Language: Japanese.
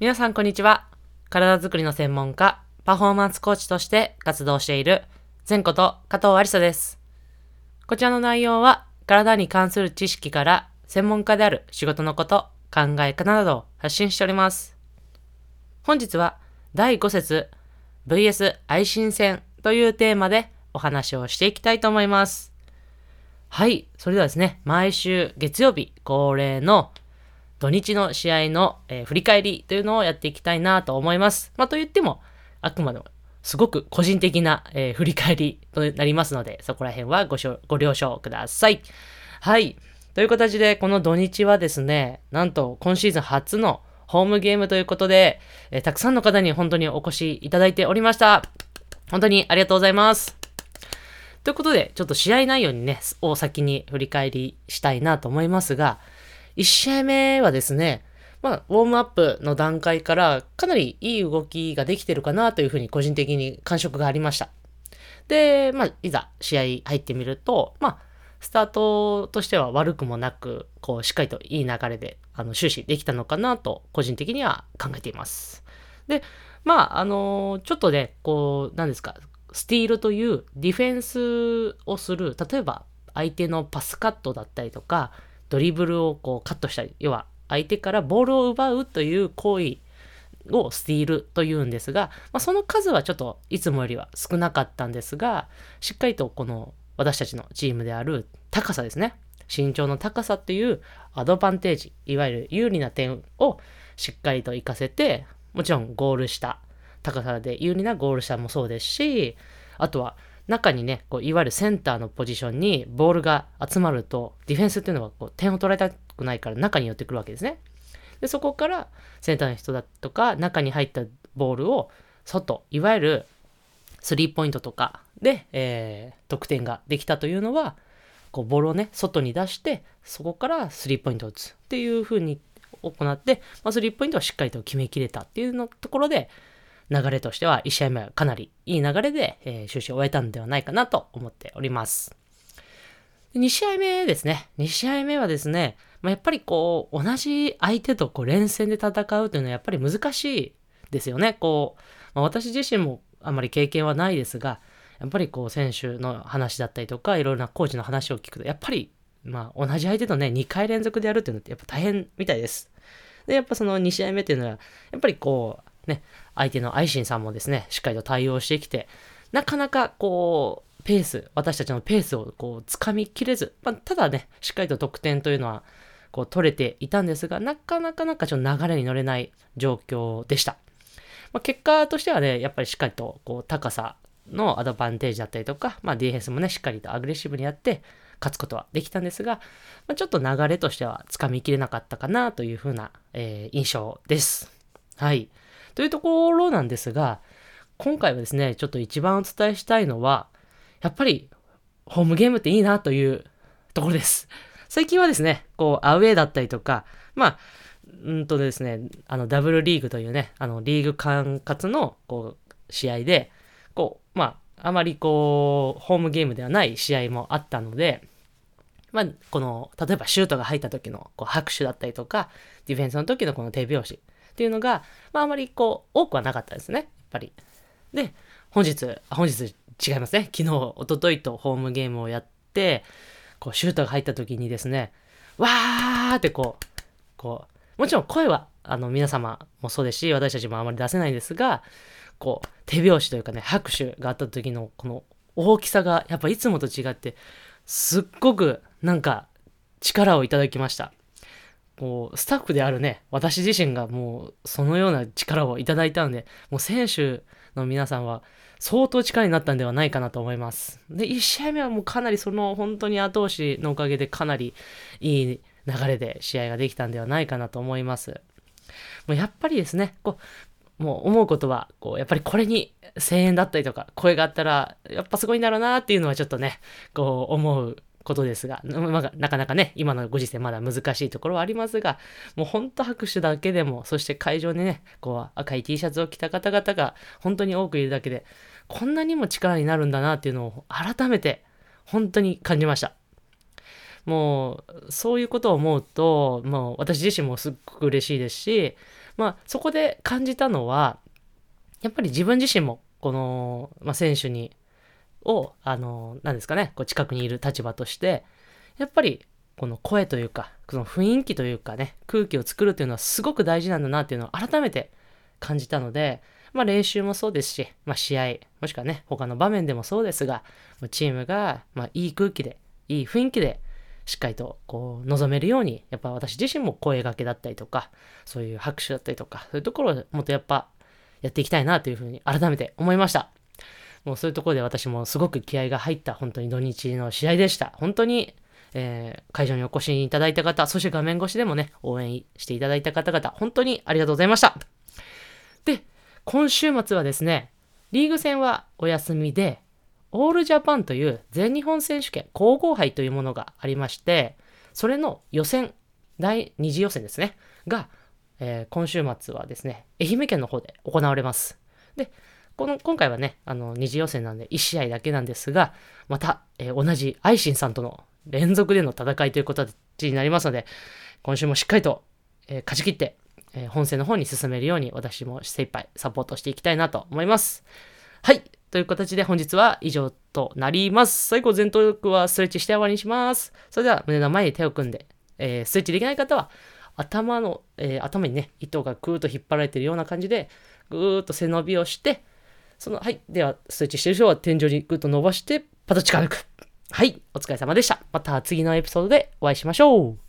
皆さんこんにちは。体づくりの専門家、パフォーマンスコーチとして活動している、前こと加藤ありさです。こちらの内容は、体に関する知識から、専門家である仕事のこと、考え方などを発信しております。本日は、第5節 VS 愛心戦というテーマでお話をしていきたいと思います。はい。それではですね、毎週月曜日恒例の土日の試合の、えー振り返りというのをやっていきたいなと思います。まあ、と言っても、あくまでもすごく個人的な、えー振り返りとなりますので、そこら辺はごご了承ください。はい。という形で、この土日はですね、なんと今シーズン初のホームゲームということで、えーたくさんの方に本当にお越しいただいておりました。本当にありがとうございます。ということで、ちょっと試合内容にね、を先に振り返りしたいなと思いますが、1試合目はですね、まあ、ウォームアップの段階からかなりいい動きができてるかなというふうに個人的に感触がありました。で、まあ、いざ試合入ってみると、まあ、スタートとしては悪くもなく、こう、しっかりといい流れで、あの、終始できたのかなと、個人的には考えています。で、まあ、あのちょっとね、こう、何ですか、スティールというディフェンスをする、例えば相手のパスカットだったりとか、ドリブルをこうカットしたり、要は相手からボールを奪うという行為をスティールというんですが、まあ、その数はちょっといつもよりは少なかったんですが、しっかりとこの私たちのチームである高さですね。身長の高さっていうアドバンテージ、いわゆる有利な点をしっかりと活かせて、もちろんゴール下、高さで有利なゴール下もそうですし、あとは中にね、こういわゆるセンターのポジションにボールが集まると、ディフェンスっていうのはこう点を取られたくないから中に寄ってくるわけですね。で、そこからセンターの人だとか、中に入ったボールを外、いわゆるスリーポイントとかで、えー得点ができたというのは、こうボールをね、外に出して、そこからスリーポイントを打つっていう風に行って、まあ、スリーポイントをしっかりと決めきれたっていうのところで、流れとしては1試合目はかなりいい流れで、えー終始終えたんではないかなと思っております。2試合目ですね。2試合目はですね、まあ、やっぱりこう、同じ相手とこう連戦で戦うというのはやっぱり難しいですよね。こう、まあ、私自身もあまり経験はないですが、やっぱりこう選手の話だったりとか、いろいろなコーチの話を聞くと、やっぱり、まあ同じ相手とね、2回連続でやるっていうのってやっぱ大変みたいです。で、やっぱその2試合目っていうのは、やっぱりこう、ね、相手の愛心さんもですね、しっかりと対応してきて、なかなかこう、ペース、私たちのペースをこう、掴みきれず、まあ、ただね、しっかりと得点というのは、こう、取れていたんですが、なかなかなんかちょっと流れに乗れない状況でした。まあ、結果としてはね、やっぱりしっかりとこう高さのアドバンテージだったりとか、まあ、ディフェンスもね、しっかりとアグレッシブにやって勝つことはできたんですが、まあ、ちょっと流れとしてはつかみきれなかったかなというふうな、えー印象です。はい。というところなんですが、今回はですね、ちょっと一番お伝えしたいのは、やっぱりホームゲームっていいなというところです。最近はですね、こう、アウェーだったりとか、まあ、うんとですね、あの、ダブルリーグというね、あの、リーグ管轄の、こう、試合で、こう、まあ、あまりこう、ホームゲームではない試合もあったので、まあ、この、例えばシュートが入った時のこう拍手だったりとか、ディフェンスの時のこの手拍子っていうのが、まあ、あまりこう、多くはなかったですね、やっぱり。で、本日、本日違いますね、昨日、一昨日とホームゲームをやって、こう、シュートが入った時にですね、わーってこう、こう、もちろん声は、あの、皆様もそうですし、私たちもあまり出せないんですが、こう、手拍子というかね、拍手があった時の、この大きさが、やっぱいつもと違って、すっごく、なんか、力をいただきました。こう、スタッフであるね、私自身がもう、そのような力をいただいたので、もう選手の皆さんは、相当力になったんではないかなと思います。で、1試合目はもうかなりその本当に後押しのおかげでかなりいい流れで試合ができたんではないかなと思います。もうやっぱりですね、こう、もう思うことは、こう、やっぱりこれに声援だったりとか、声があったら、やっぱすごいんだろうなっていうのはちょっとね、こう思うことですが、なかなかね、今のご時世まだ難しいところはありますが、もう本当拍手だけでも、そして会場にね、こう赤い T シャツを着た方々が本当に多くいるだけで、こんなにも力になるんだなっていうのを改めて本当に感じました。もう、そういうことを思うと、もう私自身もすっごく嬉しいですし、まあ、そこで感じたのは、やっぱり自分自身も、この、まあ、選手に、を、あの、何ですかね、こう近くにいる立場として、やっぱり、この声というか、その雰囲気というかね、空気を作るというのはすごく大事なんだなっていうのを改めて感じたので、まあ練習もそうですし、まあ試合、もしくはね、他の場面でもそうですが、チームが、まあいい空気で、いい雰囲気で、しっかりとこう望めるように、やっぱ私自身も声掛けだったりとか、そういう拍手だったりとか、そういうところをもっとやっぱやっていきたいなというふうに改めて思いました。もうそういうところで私もすごく気合が入った本当に土日の試合でした。本当に、えー、会場にお越しいただいた方、そして画面越しでもね、応援していただいた方々、本当にありがとうございました。で、今週末はですね、リーグ戦はお休みで、オールジャパンという全日本選手権皇后杯というものがありまして、それの予選、第2次予選ですね、が、えー、今週末はですね、愛媛県の方で行われます。で、この、今回はね、あの、二次予選なんで1試合だけなんですが、また、えー、同じ愛心さんとの連続での戦いということになりますので、今週もしっかりと、えー、勝ち切って、えー、本戦の方に進めるように私も精一杯サポートしていきたいなと思います。はい。という形で本日は以上となります。最後、前頭力はストレッチして終わりにします。それでは胸の前に手を組んで、えー、ストレッチできない方は、頭の、えー、頭にね、糸がぐーっと引っ張られているような感じで、ぐーっと背伸びをして、その、はい。では、ストレッチしてる人は天井にぐっと伸ばして、パタチカ抜く。はい。お疲れ様でした。また次のエピソードでお会いしましょう。